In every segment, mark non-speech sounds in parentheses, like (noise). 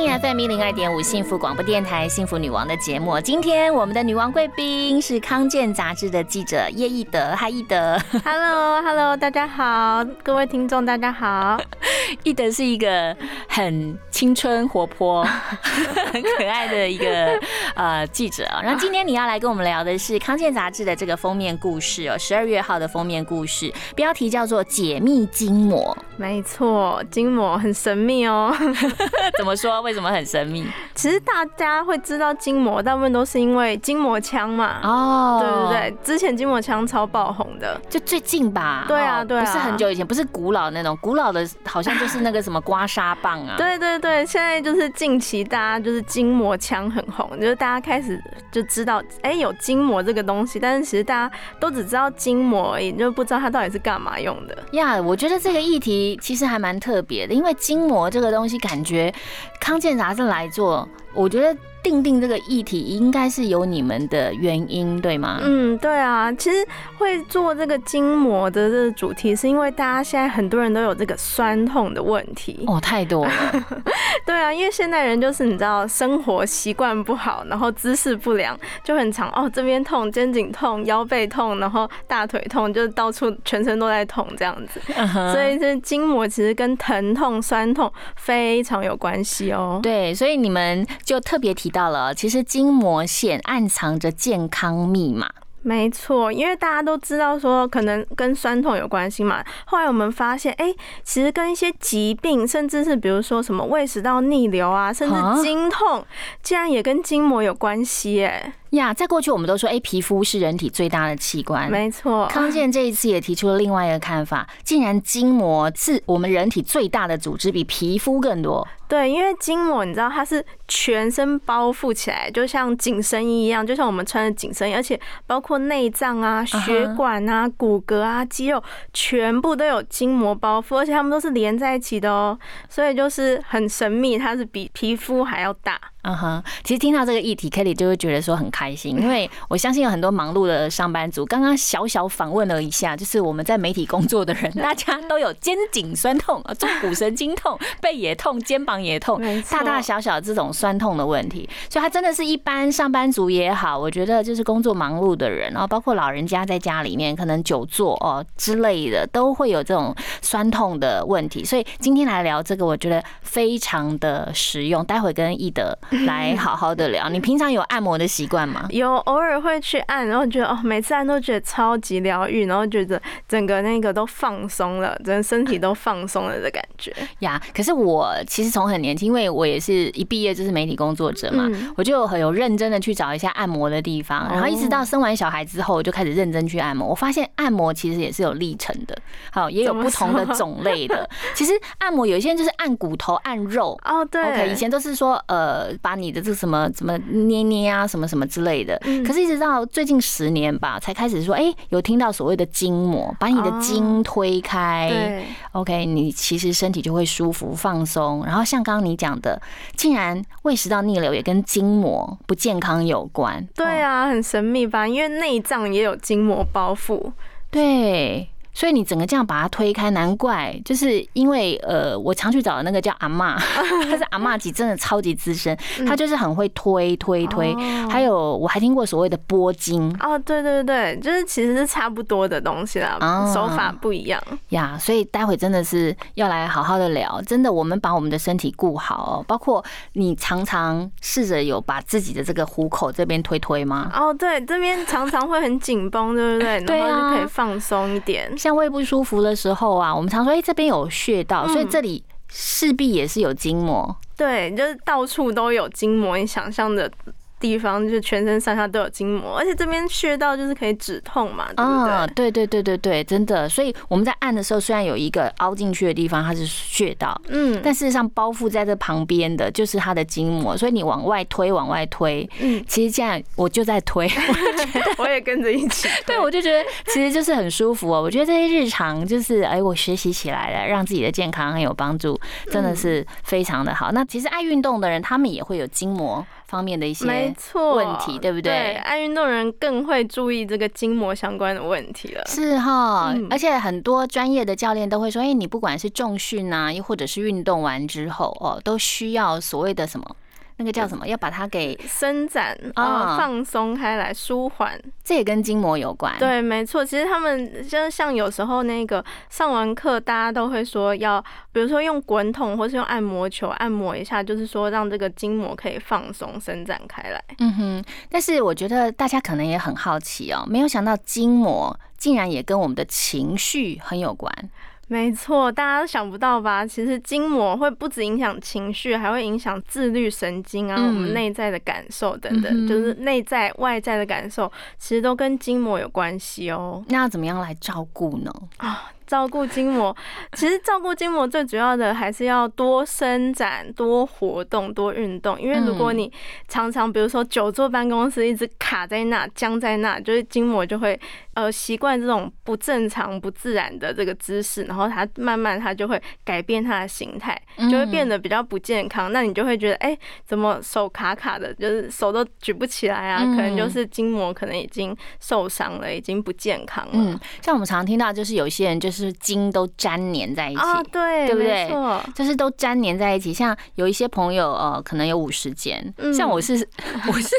听 FM 一零二点五幸福广播电台幸福女王的节目。今天我们的女王贵宾是康健杂志的记者叶义德。哈，义德。Hello，Hello，大家好，各位听众大家好。(laughs) 义德是一个很青春活泼、(laughs) 很可爱的一个呃记者啊。然后今天你要来跟我们聊的是康健杂志的这个封面故事哦，十二月号的封面故事，标题叫做《解密筋膜》。没错，筋膜很神秘哦。(laughs) 怎么说？为什么很神秘？其实大家会知道筋膜，大部分都是因为筋膜枪嘛。哦，对对对，之前筋膜枪超爆红的，就最近吧。对啊哦对啊不是很久以前，不是古老那种，古老的好像就是那个什么刮痧棒啊。对对对，现在就是近期大家就是筋膜枪很红，就是大家开始就知道，哎、有筋膜这个东西，但是其实大家都只知道筋膜而已，就不知道它到底是干嘛用的。呀我觉得这个议题其实还蛮特别的，因为筋膜这个东西，感觉康健杂志来做，我觉得定定这个议题应该是有你们的原因，对吗？嗯，对啊，其实会做这个筋膜的这个主题，是因为大家现在很多人都有这个酸痛的问题。哦，太多了，(laughs) 对啊，因为现代人就是你知道生活习惯不好，然后姿势不良，就很常哦这边痛、肩颈痛、腰背痛，然后大腿痛，就是到处全身都在痛这样子。(laughs) 所以这筋膜其实跟疼痛、酸痛非常有关系哦。对，所以你们就特别提到了，其实筋膜线暗藏着健康密码。没错，因为大家都知道说可能跟酸痛有关系嘛。后来我们发现，哎、其实跟一些疾病，甚至是比如说什么胃食道逆流啊，甚啊至经痛，竟然也跟筋膜有关系，哎，呀，在过去我们都说，哎、皮肤是人体最大的器官。没错。康健这一次也提出了另外一个看法，竟然筋膜是我们人体最大的组织，比皮肤更多。对，因为筋膜你知道它是全身包覆起来，就像紧身衣一样，就像我们穿的紧身衣，而且包括内脏啊、血管啊、骨骼啊、肌肉，全部都有筋膜包覆，而且它们都是连在一起的哦，所以就是很神秘，它是比皮肤还要大。嗯哼，其实听到这个议题，Kelly 就会觉得说很开心，因为我相信有很多忙碌的上班族，刚刚小小访问了一下，就是我们在媒体工作的人，大家都有肩颈酸痛、呃坐骨神经痛、背也痛、肩膀也痛大大小小这种酸痛的问题，所以它真的是一般上班族也好，我觉得就是工作忙碌的人，然后包括老人家在家里面可能久坐哦之类的，都会有这种酸痛的问题，所以今天来聊这个，我觉得非常的实用，待会跟易德 (laughs) 来好好的聊。你平常有按摩的习惯吗？有偶尔会去按，然后觉得哦，每次按都觉得超级疗愈，然后觉得整个那个都放松了，整个身体都放松了的感觉。呀，可是我其实从很年轻，因为我也是一毕业就是媒体工作者嘛，嗯我就很有认真的去找一下按摩的地方，然后一直到生完小孩之后，我就开始认真去按摩。我发现按摩其实也是有历程的，好，也有不同的种类的。(laughs) 其实按摩有一些人就是按骨头、按肉。哦，对 OK，以前都是说呃，把你的这什么什么捏捏啊，什么什么之类的。嗯可是，一直到最近十年吧，才开始说，哎、有听到所谓的筋膜，把你的筋推开。对 OK，你其实身体就会舒服放松。然后像刚刚你讲的，竟然胃食道逆流也跟筋膜不健康有关。哦对啊，很神秘吧？因为内脏也有筋膜包覆。对。所以你整个这样把它推开，难怪就是因为呃，我常去找的那个叫阿妈，(laughs) 她是阿妈级，真的超级资深，她就是很会推推推。还有我还听过所谓的拨筋哦，对对对，就是其实是差不多的东西啦，啊手法不一样。呀，所以待会真的是要来好好的聊。真的，我们把我们的身体顾好哦，包括你常常试着有把自己的这个虎口这边推推吗？哦，对，这边常常会很紧绷，对不对？对 (laughs) 啊然后就可以放松一点。像胃不舒服的时候啊，我们常说，哎、这边有穴道，所以这里势必也是有筋膜。对，就是到处都有筋膜，你想象的地方，就是全身上下都有筋膜，而且这边穴道就是可以止痛嘛，对不对？对对对对对，真的。所以我们在按的时候，虽然有一个凹进去的地方，它是穴道，嗯，但事实上包覆在这旁边的就是它的筋膜，所以你往外推，往外推，嗯，其实这样我就在推，(laughs) 我也跟着一起，对我就觉得其实就是很舒服哦。我觉得这些日常就是哎，我学习起来了，让自己的健康很有帮助，真的是非常的好。那其实爱运动的人，他们也会有筋膜。方面的一些问题，对不对？爱运动人更会注意这个筋膜相关的问题了。是哈，而且很多专业的教练都会说：“哎，你不管是重训啊，又或者是运动完之后哦，都需要所谓的什么。”那个叫什么？要把它给伸展啊，放松开来，舒缓。这也跟筋膜有关。对，没错。其实他们就是像有时候那个上完课，大家都会说要，比如说用滚筒或是用按摩球按摩一下，就是说让这个筋膜可以放松、伸展开来。嗯哼。但是我觉得大家可能也很好奇哦，没有想到筋膜竟然也跟我们的情绪很有关。没错，大家都想不到吧？其实筋膜会不止影响情绪，还会影响自律神经啊，我们内在的感受等等，就是内在外在的感受，其实都跟筋膜有关系哦。那要怎么样来照顾呢？啊。照顾筋膜，(laughs) 其实照顾筋膜最主要的还是要多伸展、多活动、多运动。因为如果你常常，比如说久坐办公室，一直卡在那、僵在那，就是筋膜就会呃习惯这种不正常、不自然的这个姿势，然后它慢慢它就会改变它的形态，就会变得比较不健康。那你就会觉得，哎，怎么手卡卡的，就是手都举不起来啊？可能就是筋膜可能已经受伤了，已经不健康了。嗯，像我们常常听到，就是有些人就是。就是筋都粘黏在一起，对，对不对？就是都粘黏在一起。像有一些朋友，呃，可能有五十肩，像我是，我是，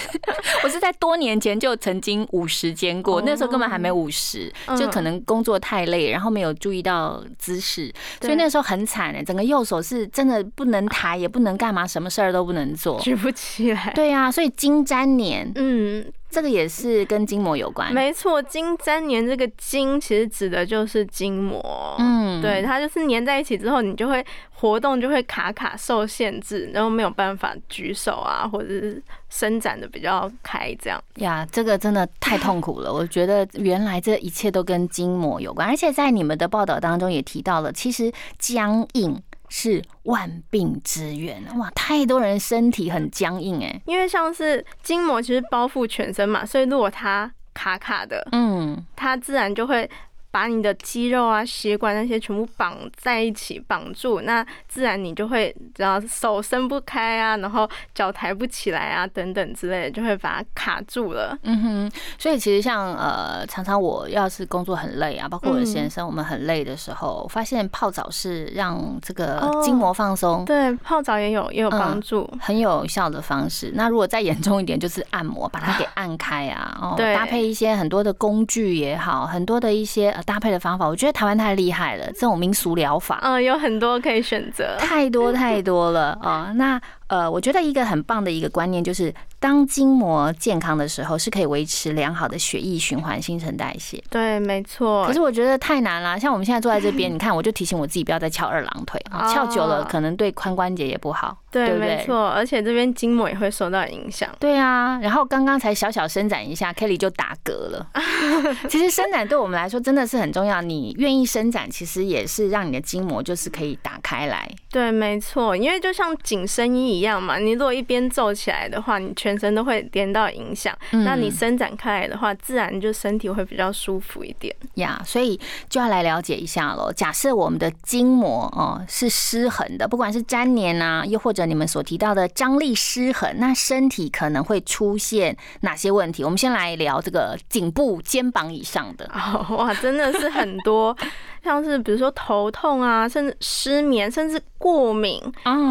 我是在多年前就曾经五十肩过，那时候根本还没五十，就可能工作太累，然后没有注意到姿势，所以那时候很惨哎，整个右手是真的不能抬，也不能干嘛，什么事儿都不能做，举不起来。对呀，所以筋粘黏，嗯。这个也是跟筋膜有关，没错，筋粘黏这个筋其实指的就是筋膜，嗯，对，它就是粘在一起之后，你就会活动就会卡卡受限制，然后没有办法举手啊，或者是伸展的比较开这样。呀，这个真的太痛苦了，我觉得原来这一切都跟筋膜有关，而且在你们的报道当中也提到了，其实僵硬。是万病之源哇！太多人身体很僵硬哎，因为像是筋膜其实包覆全身嘛，所以如果它卡卡的，嗯，它自然就会。把你的肌肉啊、血管那些全部绑在一起，绑住，那自然你就会，只要手伸不开啊，然后脚抬不起来啊，等等之类的，就会把它卡住了。嗯哼，所以其实像呃，常常我要是工作很累啊，包括我的先生，我们很累的时候，发现泡澡是让这个筋膜放松。对，泡澡也有也有帮助，很有效的方式。那如果再严重一点，就是按摩，把它给按开啊，哦，(laughs) 搭配一些很多的工具也好，很多的一些。搭配的方法，我觉得台湾太厉害了，这种民俗疗法，嗯，有很多可以选择，太多太多了啊。(laughs) 那呃，我觉得一个很棒的一个观念就是。当筋膜健康的时候，是可以维持良好的血液循环、新陈代谢。对，没错。可是我觉得太难了。像我们现在坐在这边，你看，我就提醒我自己不要再翘二郎腿啊，翘久了可能对髋关节也不好。对，没错。而且这边筋膜也会受到影响。对啊。然后刚刚才小小伸展一下，Kelly 就打嗝了。(laughs) 其实伸展对我们来说真的是很重要。你愿意伸展，其实也是让你的筋膜就是可以打开来。对，没错。因为就像紧身衣一样嘛，你如果一边皱起来的话，你全身都会连到影响。那你伸展开来的话，自然就身体会比较舒服一点呀。所以就要来了解一下喽。假设我们的筋膜哦是失衡的，不管是粘连啊，又或者你们所提到的张力失衡，那身体可能会出现哪些问题？我们先来聊这个颈部、肩膀以上的。哇，真的是很多。像是比如说头痛啊，甚至失眠，甚至过敏。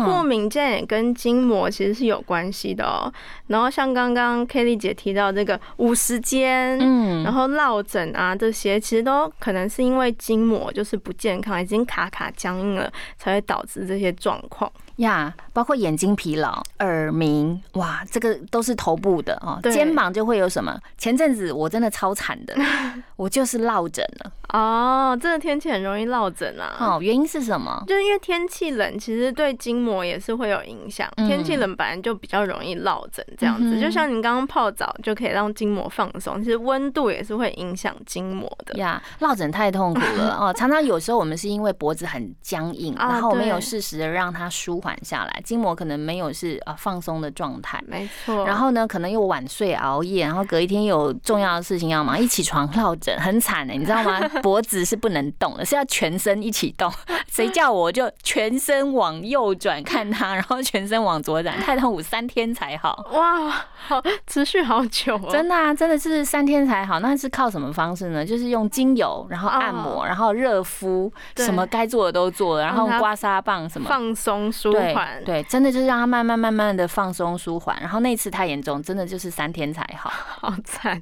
过敏这也跟筋膜其实是有关系的哦。然后像刚刚 Kelly 姐提到这个五十肩，嗯，然后落枕啊这些，其实都可能是因为筋膜就是不健康，已经卡卡僵硬了，才会导致这些状况。呀，包括眼睛疲劳、耳鸣，哇，这个都是头部的哦。肩膀就会有什么？前阵子我真的超惨的，(laughs) 我就是落枕了。哦，这个天天气很容易落枕啊。哦，原因是什么？就是因为天气冷，其实对筋膜也是会有影响。嗯天气冷本来就比较容易落枕，这样子。嗯就像你刚刚泡澡就可以让筋膜放松，其实温度也是会影响筋膜的。呀，落枕太痛苦了 (laughs) 哦。常常有时候我们是因为脖子很僵硬，啊然后没有适时的让它舒缓下来，筋膜可能没有是呃放松的状态。没错。然后呢，可能又晚睡熬夜，然后隔一天有重要的事情要忙，一起床落枕，很惨的，你知道吗？(laughs) 脖子是不能动的，是要全身一起动。(laughs) 谁叫我就全身往右转看他，然后全身往左转，太痛苦，三天才好。(laughs) 哇，好持续好久哦。真的啊，真的是三天才好。那是靠什么方式呢？就是用精油，然后按摩，然后热敷，什么该做的都做了，然后刮痧棒什么。放松舒缓。对，真的就是让他慢慢慢慢的放松舒缓。然后那次太严重，真的就是三天才好。好惨。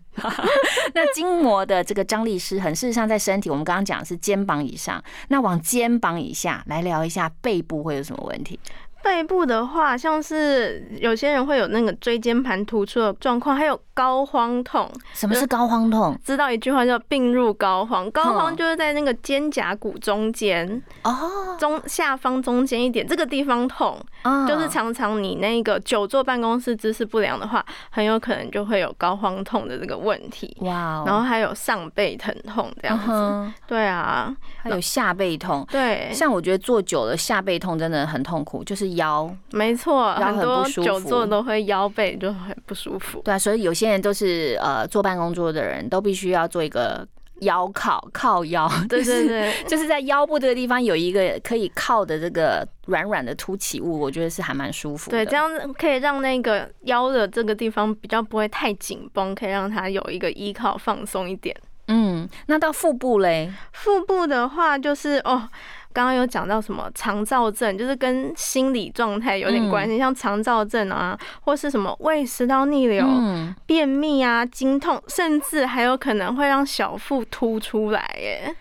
那筋膜的这个张力失衡，事实上在身体，我们刚刚讲的是肩膀以上，那往肩膀以下来聊一下背部会有什么问题？背部的话，像是有些人会有那个椎间盘突出的状况，还有膏肓痛。什么是膏肓痛？知道一句话叫“病入膏肓”，膏肓就是在那个肩胛骨中间哦，中下方中间一点，这个地方痛，啊就是常常你那个久坐办公室姿势不良的话，很有可能就会有膏肓痛的这个问题。哇哦，然后还有上背疼痛这样子，嗯对啊，还有下背痛。对，像我觉得坐久了下背痛真的很痛苦，就是腰。没错，很很多久坐都会腰背就很不舒服。对啊，所以有些人都是呃坐办公桌的人都必须要做一个腰靠靠腰，(laughs) 对对对，就是在腰部这个地方有一个可以靠的这个软软的凸起物，我觉得是还蛮舒服的。对，这样可以让那个腰的这个地方比较不会太紧绷，可以让它有一个依靠放松一点。嗯，那到腹部嘞，腹部的话，就是哦，刚刚有讲到什么肠燥症，就是跟心理状态有点关系，像肠燥症啊，或是什么胃食道逆流、嗯，便秘啊、经痛，甚至还有可能会让小腹凸出来耶。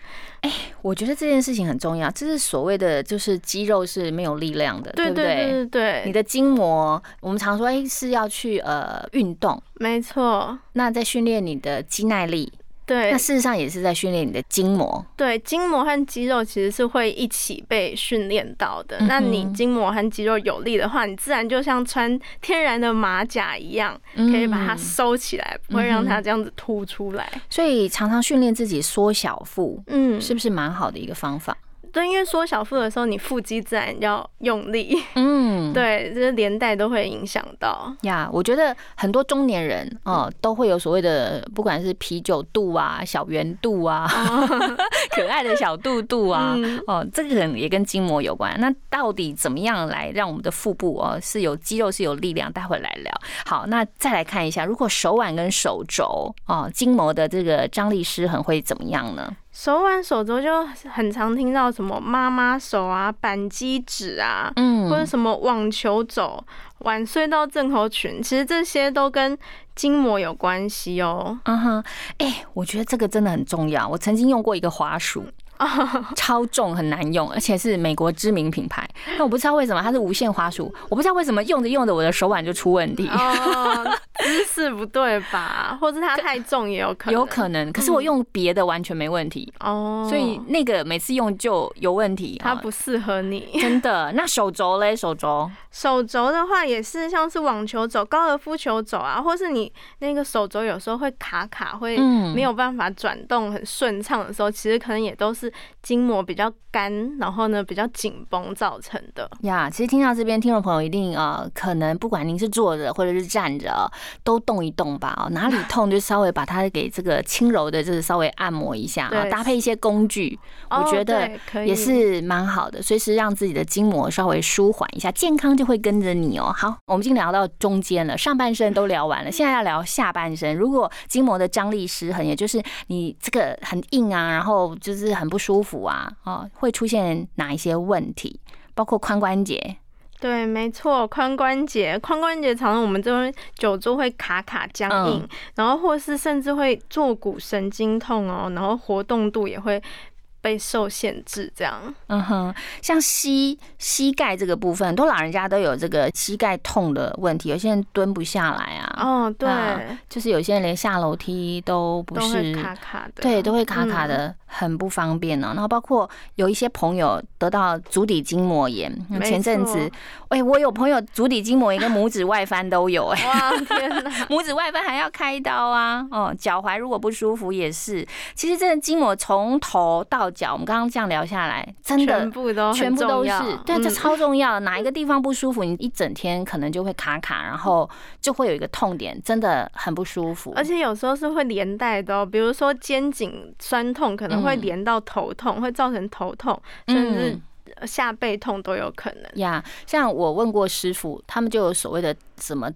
我觉得这件事情很重要，这是所谓的就是肌肉是没有力量的，不对？对对对对，你的筋膜，我们常说，哎、是要去呃运动，没错，那在训练你的肌耐力，对那事实上也是在训练你的筋膜。对，筋膜和肌肉其实是会一起被训练到的。那你筋膜和肌肉有力的话，你自然就像穿天然的马甲一样，可以把它嗯收起来，不会让它这样子凸出来。所以常常训练自己缩小腹，嗯，是不是蛮好的一个方法？对，因为缩小腹的时候，你腹肌自然要用力，嗯，(laughs) 对，这连带都会影响到。呀，我觉得很多中年人哦都会有所谓的，不管是啤酒肚啊、小圆肚啊、(laughs) 可爱的小肚肚啊，嗯哦，这个可能也跟筋膜有关。那到底怎么样来让我们的腹部哦是有肌肉是有力量？待会来聊。好，那再来看一下，如果手腕跟手肘哦筋膜的这个张力失衡会怎么样呢？手腕、手肘就很常听到什么妈妈手啊、扳机指啊，嗯或者什么网球肘、晚睡到症候群，其实这些都跟筋膜有关系哦。嗯哼，哎、我觉得这个真的很重要。我曾经用过一个滑鼠，(laughs) 超重很难用，而且是美国知名品牌。那我不知道为什么它是无线滑鼠，我不知道为什么用着用着我的手腕就出问题。哦，(laughs) 姿势不对吧？或是它太重也有可能。有可能，可是我用别的完全没问题，哦，所以那个每次用就有问题。哦它不适合你。真的。那手肘嘞？手肘 (laughs) 手肘的话也是像是网球肘、高尔夫球肘啊，或是你那个手肘有时候会卡卡，会嗯没有办法转动很顺畅的时候，其实可能也都是筋膜比较干，然后呢比较紧绷造成的。呀，其实听到这边，听众朋友一定呃，可能不管您是坐着或者是站着哦，都动一动吧。哦，(laughs) 哪里痛就稍微把它给这个轻柔的，就是稍微按摩一下啊，搭配一些工具，我觉哦得也是蛮好的，随时让自己的筋膜稍微舒缓一下，健康就会跟着你哦。好，我们已经聊到中间了，上半身都聊完了，现在要聊下半身。如果筋膜的张力失衡，也就是你这个很硬啊，然后就是很不舒服啊，哦，会出现哪一些问题？包括髋关节。对，没错，髋关节，髋关节常常我们这边久坐会卡卡僵硬，嗯然后或是甚至会坐骨神经痛哦，然后活动度也会被受限制，这样。嗯哼，像膝膝盖这个部分，很多老人家都有这个膝盖痛的问题，有些人蹲不下来啊，哦，对，啊就是有些人连下楼梯都不都会是，卡卡的，对，都会卡卡嗯的。很不方便呢。然后包括有一些朋友得到足底筋膜炎，前阵子，哎，我有朋友足底筋膜炎跟拇指外翻都有，哎，哇天哪，拇指外翻还要开刀啊！哦，脚踝如果不舒服也是。其实这个筋膜从头到脚，我们刚刚这样聊下来，真的全部都全部都是，对，这嗯超重要。哪一个地方不舒服，你一整天可能就会卡卡，然后就会有一个痛点，真的很不舒服。而且有时候是会连带的哦，比如说肩颈酸痛，可能会嗯连到头痛，会造成头痛，甚至嗯下背痛都有可能。呀，像我问过师傅，他们就有所谓的什么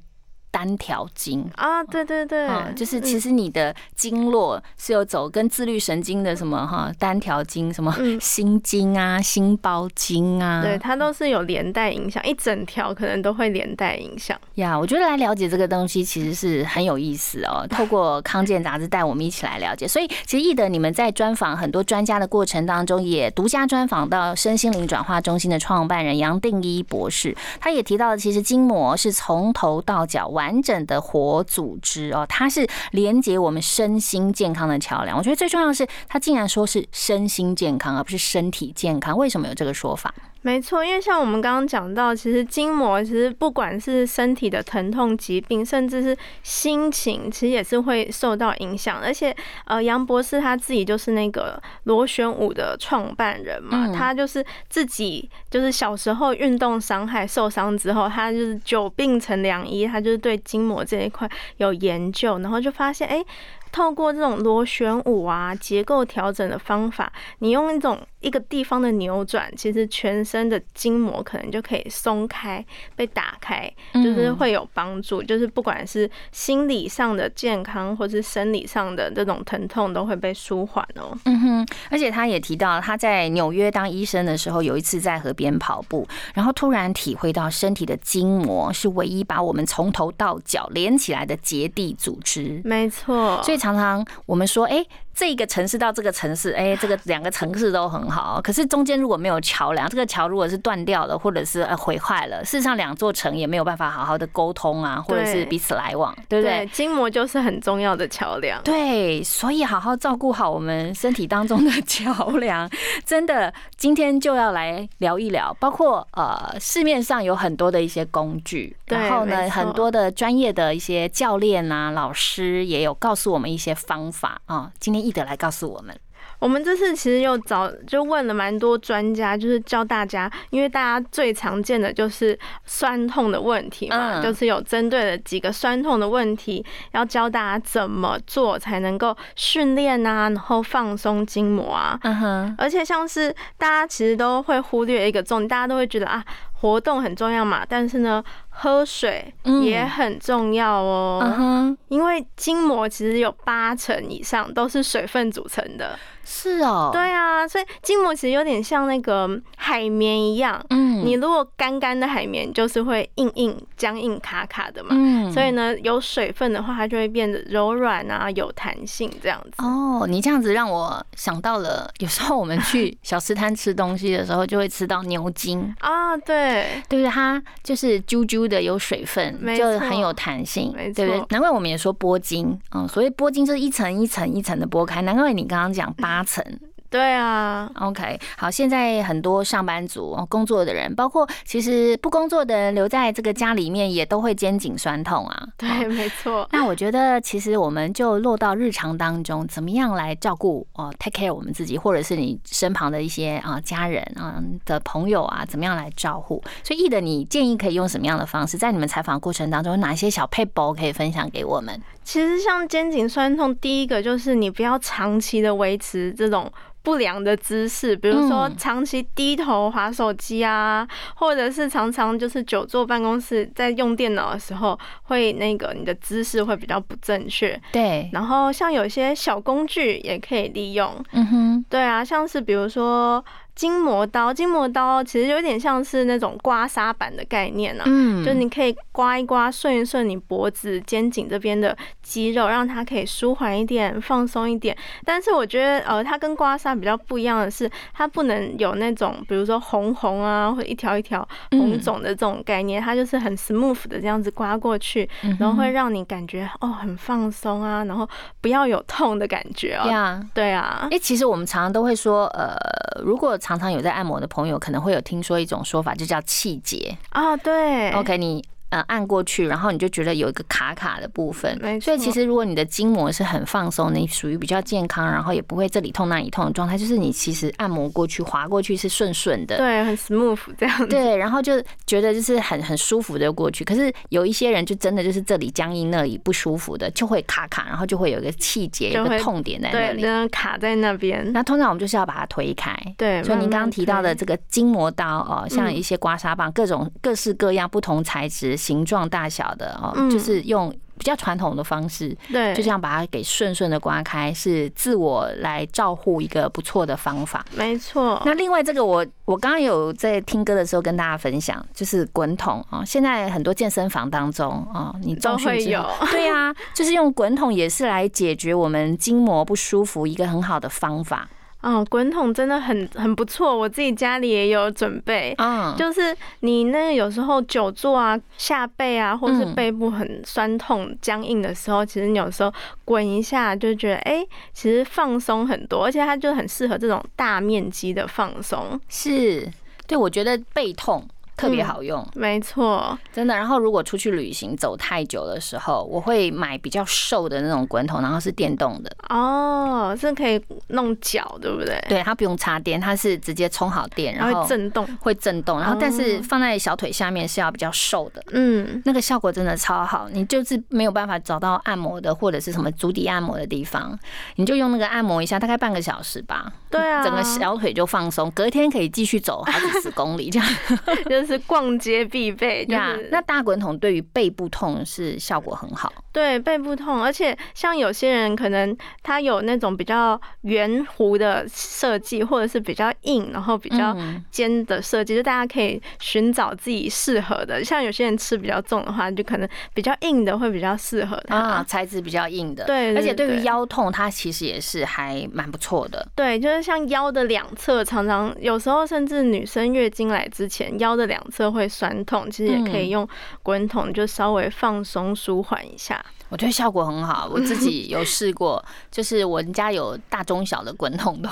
单条经。啊，对对对，嗯，就是嗯其实你的经络是有走跟自律神经的什么哈单条经，什么嗯心经啊、心包经啊，对它都是有连带影响，一整条可能都会连带影响。呀我觉得来了解这个东西其实是很有意思哦。(laughs) 透过康健杂志带我们一起来了解，所以其实易德你们在专访很多专家的过程当中，也独家专访到身心灵转化中心的创办人杨定一博士，他也提到了，其实筋膜是从头到脚完整的活组织哦，它是连接我们身心健康的桥梁。我觉得最重要的是，它竟然说是身心健康，而不是身体健康。为什么有这个说法？没错，因为像我们刚刚讲到，其实筋膜其实不管是身体的疼痛疾病，甚至是心情，其实也是会受到影响。而且，呃，杨博士他自己就是那个螺旋舞的创办人嘛，嗯他就是自己就是小时候运动伤害受伤之后，他就是久病成良医，他就是对筋膜这一块有研究，然后就发现，哎、透过这种螺旋舞啊结构调整的方法，你用一种一个地方的扭转，其实全身的筋膜可能就可以松开、被打开，就是会有帮助。就是不管是心理上的健康，或是生理上的这种疼痛，都会被舒缓哦。嗯哼，而且他也提到他在纽约当医生的时候，有一次在河边跑步，然后突然体会到身体的筋膜是唯一把我们从头到脚连起来的结缔组织。没错，所以常常我们说，哎、这个城市到这个城市，哎、这个两个城市都很好，可是中间如果没有桥梁，这个桥如果是断掉了，或者是呃毁坏了，事实上两座城也没有办法好好的沟通啊，或者是彼此来往，对不对？对筋膜就是很重要的桥梁。对，所以好好照顾好我们身体当中的桥梁，(laughs) 真的，今天就要来聊一聊，包括呃市面上有很多的一些工具，然后呢很多的专业的一些教练啊、老师也有告诉我们一些方法啊。今天易德来告诉我们，我们这次其实又找就问了蛮多专家，就是教大家，因为大家最常见的就是酸痛的问题嘛，嗯。就是有针对了几个酸痛的问题，要教大家怎么做才能够训练啊，然后放松筋膜啊。嗯哼，而且像是大家其实都会忽略一个重点，大家都会觉得啊，活动很重要嘛，但是呢，喝水嗯也很重要哦。因为筋膜其实有八成以上都是水分组成的，是哦，，对啊，所以筋膜其实有点像那个海绵一样。嗯你如果干干的海绵，就是会硬硬、僵硬、卡卡的嘛。嗯所以呢，有水分的话，它就会变得柔软啊，有弹性这样子。哦，你这样子让我想到了，有时候我们去小吃摊吃东西的时候，就会吃到牛筋。(laughs) 啊，对，对不对？它就是啾啾的，有水分，就很有弹性，对不对？难怪我们也说拨筋，嗯，所以拨筋就是一层一层一层的拨开。难怪你刚刚讲八层对啊，，OK。好，现在很多上班族、哦工作的人，包括其实不工作的人，留在这个家里面也都会肩颈酸痛啊。对，哦没错。那我觉得，其实我们就落到日常当中，怎么样来照顾哦，take care 我们自己，或者是你身旁的一些啊家人啊的朋友啊，怎么样来照顾？所以，易的，你建议可以用什么样的方式？在你们采访过程当中，有哪些小配包可以分享给我们？其实像肩颈酸痛，第一个就是你不要长期的维持这种。不良的姿势，比如说嗯长期低头划手机啊，或者是常常就是久坐办公室，在用电脑的时候，会那个你的姿势会比较不正确。对，然后像有些小工具也可以利用，嗯哼，对啊，像是比如说筋膜刀，筋膜刀其实有点像是那种刮痧板的概念呢、嗯就你可以刮一刮、顺一顺你脖子、肩颈这边的肌肉，让它可以舒缓一点、放松一点。但是我觉得，呃，它跟刮痧比较不一样的是，它不能有那种比如说红红啊，或一条一条红肿的这种概念，它就是很 smooth 的这样子刮过去，然后会让你感觉哦很放松啊，然后不要有痛的感觉哦。呀。对啊，哎、其实我们常常都会说，呃，如果常常有在按摩的朋友，可能会有听说一种说法，就叫气结。啊对 OK，你呃按过去，然后你就觉得有一个卡卡的部分没，错所以其实如果你的筋膜是很放松，你属于比较健康，然后也不会这里痛那里痛的状态，就是你其实按摩过去、滑过去是顺顺的。对，很 smooth 这样子。对，然后就觉得就是很很舒服的过去。可是有一些人就真的就是这里僵硬，那里不舒服的，就会卡卡，然后就会有一个气节，有个痛点在那对，里。卡在那边。那通常我们就是要把它推开。对，所以您刚刚提到的这个筋膜刀哦，像嗯一些刮痧棒，各种各式各样、不同材质、形状、大小的哦，嗯就是用比较传统的方式，对，就这样把它给顺顺的刮开，是自我来照护一个不错的方法。没错。那另外这个我我刚刚有在听歌的时候跟大家分享，就是滚筒啊，现在很多健身房当中啊，你都会有对啊，就是用滚筒也是来解决我们筋膜不舒服一个很好的方法。嗯，滚筒真的很很不错，我自己家里也有准备。嗯，就是你那个有时候久坐啊、下背啊，或是嗯背部很酸痛、僵硬的时候，其实你有时候滚一下就觉得，哎、其实放松很多，而且它就很适合这种大面积的放松。是，对我觉得背痛特别好用，没错，真的。然后如果出去旅行走太久的时候，我会买比较瘦的那种滚筒，然后是电动的，哦，这可以弄脚，对不对？对，它不用插电，它是直接充好电，然然后后震动。会震动，然后但是哦放在小腿下面是要比较瘦的。嗯，那个效果真的超好，你就是没有办法找到按摩的或者是什么足底按摩的地方，你就用那个按摩一下，大概半个小时吧，对啊，整个小腿就放松，隔天可以继续走好几十公里这样。(laughs) (laughs) 就是逛街必备，就呀是，那大滚筒对于背部痛是效果很好。对背部痛，而且像有些人可能他有那种比较圆弧的设计，或者是比较硬，然后比较嗯尖的设计，就大家可以寻找自己适合的。像有些人吃比较重的话，就可能比较硬的会比较适合他。啊，材质比较硬的，对对而且对于腰痛，它其实也是还蛮不错的。对，就是像腰的两侧，常常有时候甚至女生月经来之前，腰的两侧会酸痛，其实也可以嗯用滚筒就稍微放松舒缓一下。我觉得效果很好，我自己有试过，(laughs) 就是我们家有大中小的滚筒的，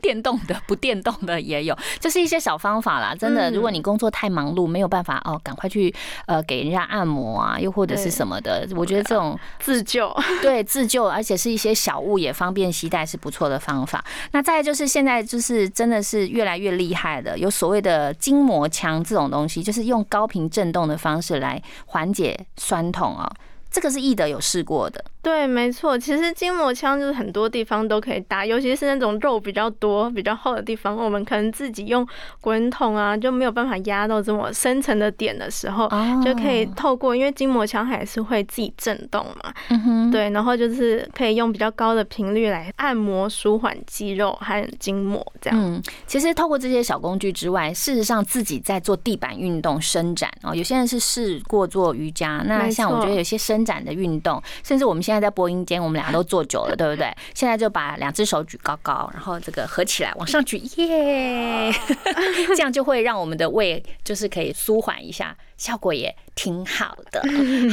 电动的、不电动的也有，就是一些小方法啦。真的，嗯如果你工作太忙碌，没有办法哦，赶快去呃给人家按摩啊，又或者是什么的，我觉得这种自救，对自救，而且是一些小物也方便携带，是不错的方法。那再就是现在就是真的是越来越厉害的，有所谓的筋膜枪这种东西，就是用高频震动的方式来缓解酸痛哦。这个是易德有试过的，对，没错。其实筋膜枪就是很多地方都可以打，尤其是那种肉比较多、比较厚的地方，我们可能自己用滚筒啊，就没有办法压到这么深层的点的时候，哦就可以透过，因为筋膜枪还是会自己震动嘛，对，然后就是可以用比较高的频率来按摩、舒缓肌肉和筋膜，这样。嗯，其实透过这些小工具之外，事实上自己在做地板运动伸展哦。有些人是试过做瑜伽，那像我觉得有些伸展的运动，甚至我们现在在播音间，我们俩都坐久了，对不对？现在就把两只手举高高，然后这个合起来往上举，耶，(laughs) 这样就会让我们的胃就是可以舒缓一下，效果也挺好的。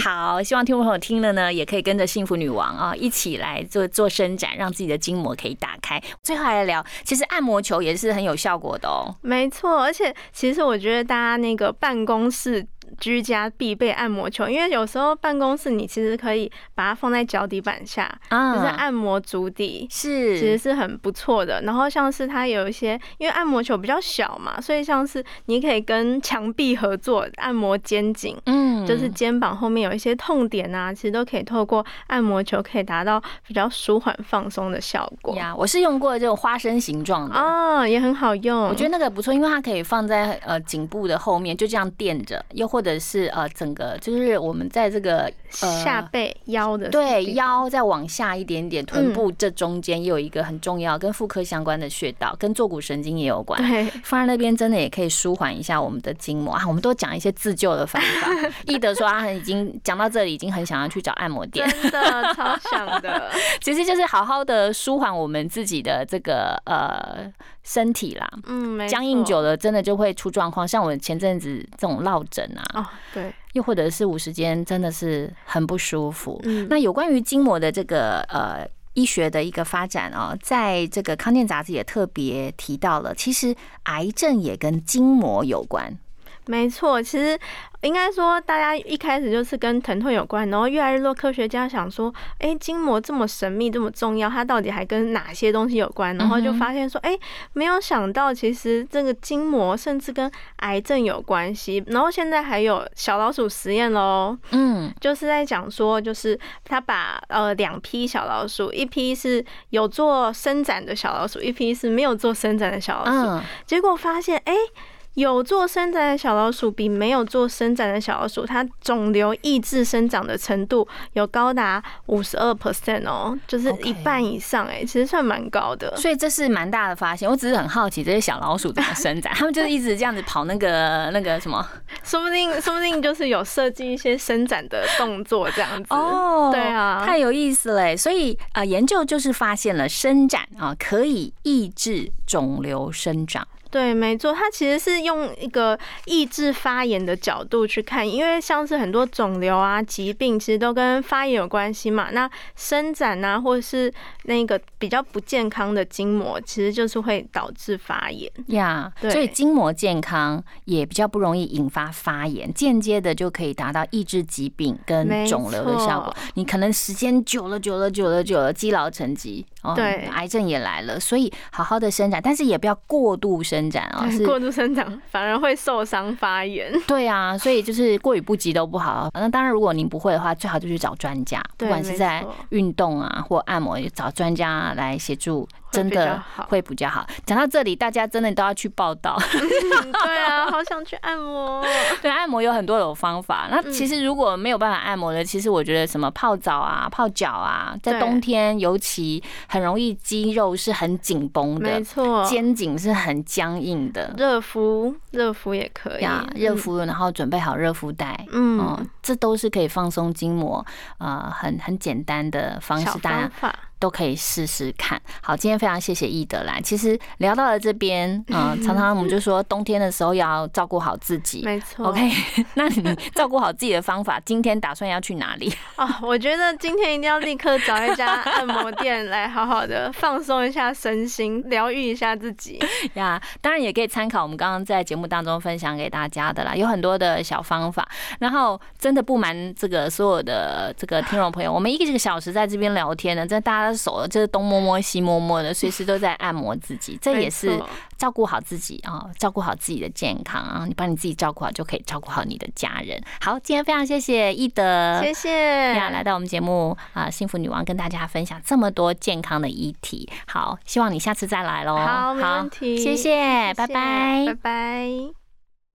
好，希望听众朋友听了呢，也可以跟着幸福女王啊一起来做做伸展，让自己的筋膜可以打开。最后来聊，其实按摩球也是很有效果的哦。没错，而且其实我觉得大家那个办公室。居家必备按摩球，因为有时候办公室你其实可以把它放在脚底板下，啊就是按摩足底，是，其实是很不错的。然后像是它有一些，因为按摩球比较小嘛，所以像是你可以跟墙壁合作按摩肩颈。嗯就是肩膀后面有一些痛点啊，其实都可以透过按摩球可以达到比较舒缓放松的效果。呀，我是用过这种花生形状的哦，也很好用。我觉得那个不错，因为它可以放在呃颈部的后面，就这样垫着，又或者是呃整个就是我们在这个下背腰的对腰再往下一点点，臀部这中间也有一个很重要跟妇科相关的穴道，跟坐骨神经也有关。对，放在那边真的也可以舒缓一下我们的筋膜 (laughs) 啊。我们都讲一些自救的方法。(laughs) 易德说他已经讲到这里，已经很想要去找按摩店，真的超想的。(laughs) 其实就是好好的舒缓我们自己的这个呃身体啦。嗯，僵硬久了真的就会出状况，像我前阵子这种落枕啊，哦，对，又或者是五十肩，真的是很不舒服。嗯，那有关于筋膜的这个呃。医学的一个发展哦，在这个康健杂志也特别提到了，其实癌症也跟筋膜有关。没错，其实。应该说，大家一开始就是跟疼痛有关，然后越来越多科学家想说，哎，筋膜这么神秘、这么重要，它到底还跟哪些东西有关？然后就发现说，哎，没有想到，其实这个筋膜甚至跟癌症有关系。然后现在还有小老鼠实验喽，嗯，就是在讲说，就是他把呃两批小老鼠，一批是有做伸展的小老鼠，一批是没有做伸展的小老鼠，结果发现，哎。有做伸展的小老鼠比没有做伸展的小老鼠，它肿瘤抑制生长的程度有高达五十二 percent 哦，就是一半以上哎，其实算蛮高的。所以这是蛮大的发现。我只是很好奇这些小老鼠怎么伸展，(laughs) 他们就是一直这样子跑那个 (laughs) 那个什么，说不定说不定就是有设计一些伸展的动作这样子哦。对啊，太有意思嘞。所以啊，研究就是发现了伸展啊可以抑制肿瘤生长。对，没错，它其实是用一个抑制发炎的角度去看，因为像是很多肿瘤啊、疾病，其实都跟发炎有关系嘛。那伸展啊，或者是那个比较不健康的筋膜，其实就是会导致发炎呀。所以筋膜健康也比较不容易引发发炎，间接的就可以达到抑制疾病跟肿瘤的效果。你可能时间久了、久了、久了、久了，积劳成疾。哦对，癌症也来了，所以好好的伸展，但是也不要过度伸展哦。是过度生长反而会受伤发炎。(laughs) 对啊，所以就是过与不及都不好。(laughs) 那当然，如果您不会的话，最好就去找专家，不管是在运动啊或按摩，找专家来协助。真的会比较好。讲到这里，大家真的都要去报道。(laughs) 对啊，好想去按摩。对，按摩有很多种方法。那其实如果没有办法按摩的，其实我觉得什么泡澡啊、泡脚啊，在冬天尤其很容易肌肉是很紧绷的，没错，肩颈是很僵硬的。热敷，热敷也可以呀。热敷，然后准备好热敷袋。嗯，这都是可以放松筋膜，呃，很很简单的方式。大家都可以试试看。好，今天非常谢谢易德兰。其实聊到了这边，嗯，(laughs) 常常我们就说冬天的时候要照顾好自己。没错。OK，(laughs) 那你照顾好自己的方法，今天打算要去哪里？啊，(laughs) 我觉得今天一定要立刻找一家按摩店来好好的放松一下身心，疗愈一下自己。呀，当然也可以参考我们刚刚在节目当中分享给大家的啦，有很多的小方法。然后真的不瞒这个所有的这个听众朋友，我们一个小时在这边聊天呢，真的大家。手就是东摸摸西摸摸的，随时都在按摩自己，这也是照顾好自己啊，照顾好自己的健康啊。你把你自己照顾好，就可以照顾好你的家人。好，今天非常谢谢易德，谢谢呀，来到我们节目啊，幸福女王跟大家分享这么多健康的议题。好，希望你下次再来喽。好，没问题，谢谢，拜拜，拜拜。